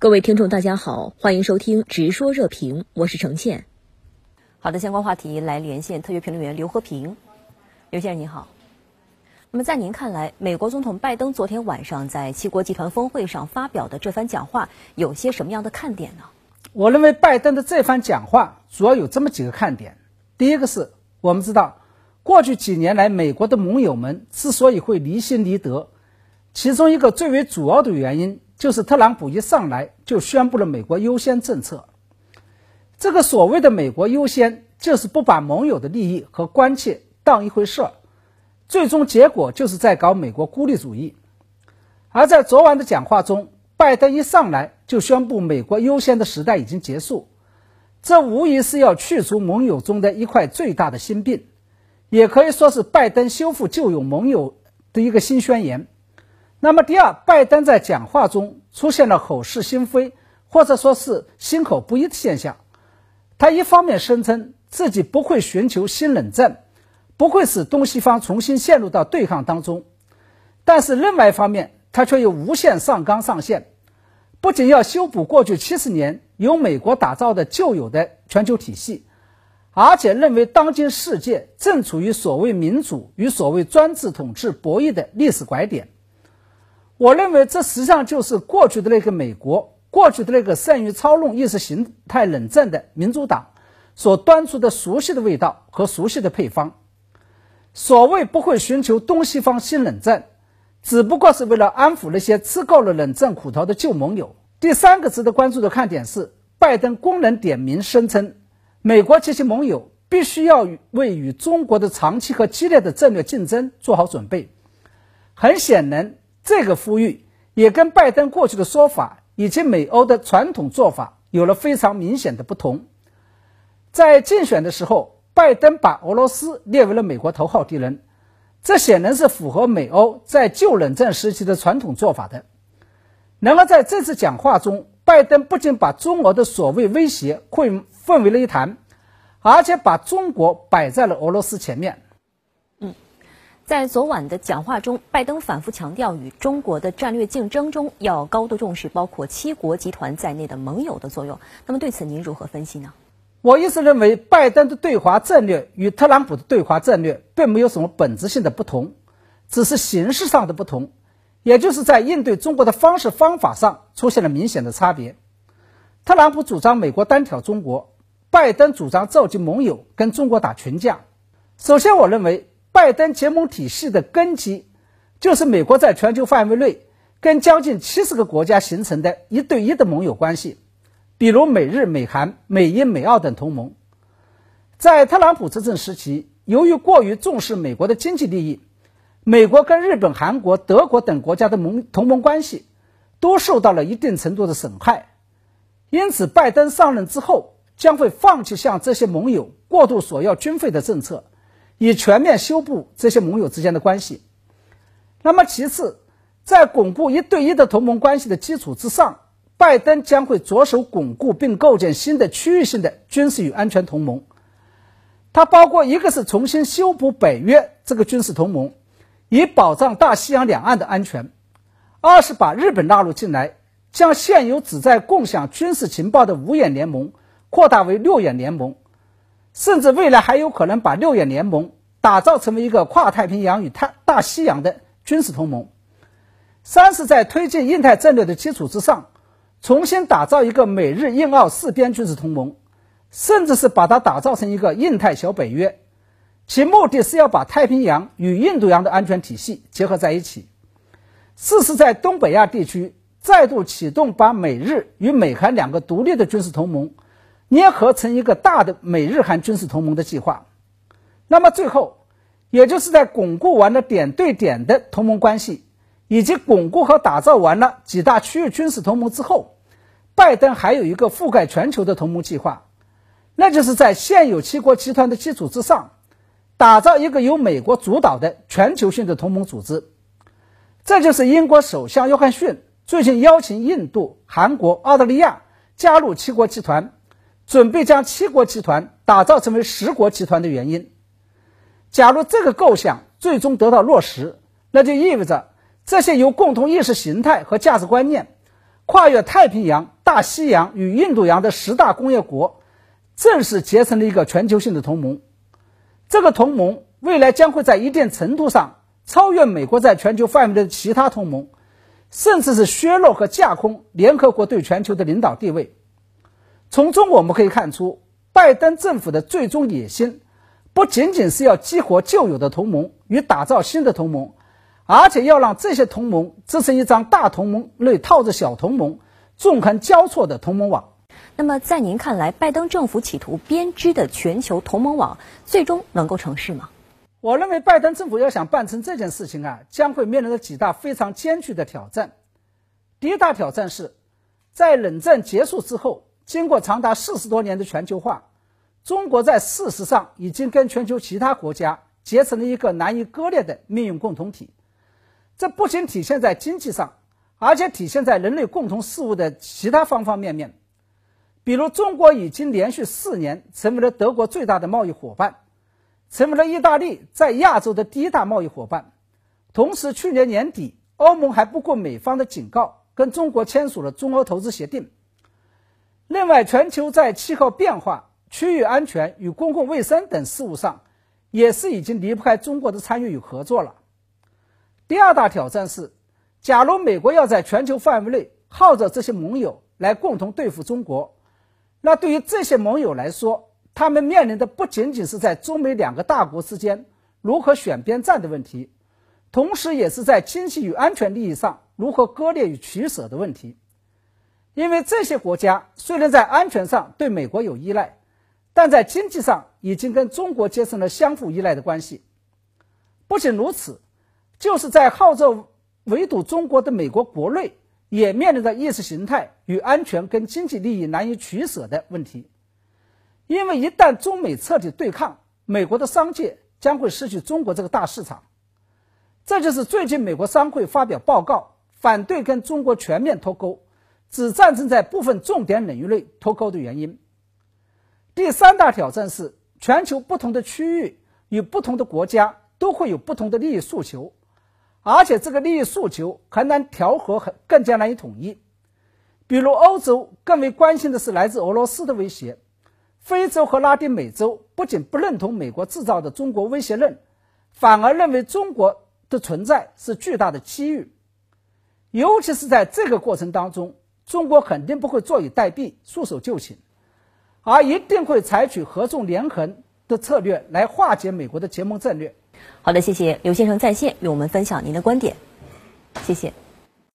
各位听众，大家好，欢迎收听《直说热评》，我是程倩。好的，相关话题来连线特约评论员刘和平。刘先生您好。那么在您看来，美国总统拜登昨天晚上在七国集团峰会上发表的这番讲话，有些什么样的看点呢？我认为拜登的这番讲话主要有这么几个看点。第一个是我们知道，过去几年来，美国的盟友们之所以会离心离德，其中一个最为主要的原因。就是特朗普一上来就宣布了美国优先政策，这个所谓的美国优先，就是不把盟友的利益和关切当一回事儿，最终结果就是在搞美国孤立主义。而在昨晚的讲话中，拜登一上来就宣布美国优先的时代已经结束，这无疑是要去除盟友中的一块最大的心病，也可以说是拜登修复旧有盟友的一个新宣言。那么，第二，拜登在讲话中出现了口是心非，或者说是心口不一的现象。他一方面声称自己不会寻求新冷战，不会使东西方重新陷入到对抗当中，但是另外一方面，他却又无限上纲上线，不仅要修补过去七十年由美国打造的旧有的全球体系，而且认为当今世界正处于所谓民主与所谓专制统治博弈的历史拐点。我认为这实际上就是过去的那个美国，过去的那个善于操弄意识形态冷战的民主党所端出的熟悉的味道和熟悉的配方。所谓不会寻求东西方新冷战，只不过是为了安抚那些吃够了冷战苦头的旧盟友。第三个值得关注的看点是，拜登公然点名声称，美国及其盟友必须要为与中国的长期和激烈的战略竞争做好准备。很显然。这个呼吁也跟拜登过去的说法以及美欧的传统做法有了非常明显的不同。在竞选的时候，拜登把俄罗斯列为了美国头号敌人，这显然是符合美欧在旧冷战时期的传统做法的。然而在这次讲话中，拜登不仅把中俄的所谓威胁混混为了一谈，而且把中国摆在了俄罗斯前面。在昨晚的讲话中，拜登反复强调，与中国的战略竞争中要高度重视包括七国集团在内的盟友的作用。那么，对此您如何分析呢？我一直认为，拜登的对华战略与特朗普的对华战略并没有什么本质性的不同，只是形式上的不同，也就是在应对中国的方式方法上出现了明显的差别。特朗普主张美国单挑中国，拜登主张召集盟友跟中国打群架。首先，我认为。拜登结盟体系的根基，就是美国在全球范围内跟将近七十个国家形成的一对一的盟友关系，比如美日、美韩、美英、美澳等同盟。在特朗普执政时期，由于过于重视美国的经济利益，美国跟日本、韩国、德国等国家的盟同盟关系都受到了一定程度的损害。因此，拜登上任之后将会放弃向这些盟友过度索要军费的政策。以全面修补这些盟友之间的关系。那么，其次，在巩固一对一的同盟关系的基础之上，拜登将会着手巩固并构建新的区域性的军事与安全同盟。它包括一个是重新修补北约这个军事同盟，以保障大西洋两岸的安全；二是把日本纳入进来，将现有旨在共享军事情报的五眼联盟扩大为六眼联盟。甚至未来还有可能把六眼联盟打造成为一个跨太平洋与太大西洋的军事同盟。三是，在推进印太战略的基础之上，重新打造一个美日印澳四边军事同盟，甚至是把它打造成一个印太小北约。其目的是要把太平洋与印度洋的安全体系结合在一起。四是，在东北亚地区再度启动把美日与美韩两个独立的军事同盟。捏合成一个大的美日韩军事同盟的计划，那么最后，也就是在巩固完了点对点的同盟关系，以及巩固和打造完了几大区域军事同盟之后，拜登还有一个覆盖全球的同盟计划，那就是在现有七国集团的基础之上，打造一个由美国主导的全球性的同盟组织。这就是英国首相约翰逊最近邀请印度、韩国、澳大利亚加入七国集团。准备将七国集团打造成为十国集团的原因。假如这个构想最终得到落实，那就意味着这些由共同意识形态和价值观念跨越太平洋、大西洋与印度洋的十大工业国，正式结成了一个全球性的同盟。这个同盟未来将会在一定程度上超越美国在全球范围的其他同盟，甚至是削弱和架空联合国对全球的领导地位。从中我们可以看出，拜登政府的最终野心，不仅仅是要激活旧有的同盟与打造新的同盟，而且要让这些同盟织成一张大同盟内套着小同盟、纵横交错的同盟网。那么，在您看来，拜登政府企图编织的全球同盟网，最终能够成事吗？我认为，拜登政府要想办成这件事情啊，将会面临着几大非常艰巨的挑战。第一大挑战是，在冷战结束之后。经过长达四十多年的全球化，中国在事实上已经跟全球其他国家结成了一个难以割裂的命运共同体。这不仅体现在经济上，而且体现在人类共同事务的其他方方面面。比如，中国已经连续四年成为了德国最大的贸易伙伴，成为了意大利在亚洲的第一大贸易伙伴。同时，去年年底，欧盟还不顾美方的警告，跟中国签署了中欧投资协定。另外，全球在气候变化、区域安全与公共卫生等事务上，也是已经离不开中国的参与与合作了。第二大挑战是，假如美国要在全球范围内号召这些盟友来共同对付中国，那对于这些盟友来说，他们面临的不仅仅是在中美两个大国之间如何选边站的问题，同时也是在经济与安全利益上如何割裂与取舍的问题。因为这些国家虽然在安全上对美国有依赖，但在经济上已经跟中国结成了相互依赖的关系。不仅如此，就是在号召围堵中国的美国国内，也面临着意识形态与安全跟经济利益难以取舍的问题。因为一旦中美彻底对抗，美国的商界将会失去中国这个大市场。这就是最近美国商会发表报告，反对跟中国全面脱钩。只战争在部分重点领域内脱钩的原因。第三大挑战是，全球不同的区域与不同的国家都会有不同的利益诉求，而且这个利益诉求很难调和，很更加难以统一。比如，欧洲更为关心的是来自俄罗斯的威胁；非洲和拉丁美洲不仅不认同美国制造的中国威胁论，反而认为中国的存在是巨大的机遇。尤其是在这个过程当中。中国肯定不会坐以待毙、束手就擒，而一定会采取合纵连横的策略来化解美国的结盟战略。好的，谢谢刘先生在线与我们分享您的观点，谢谢。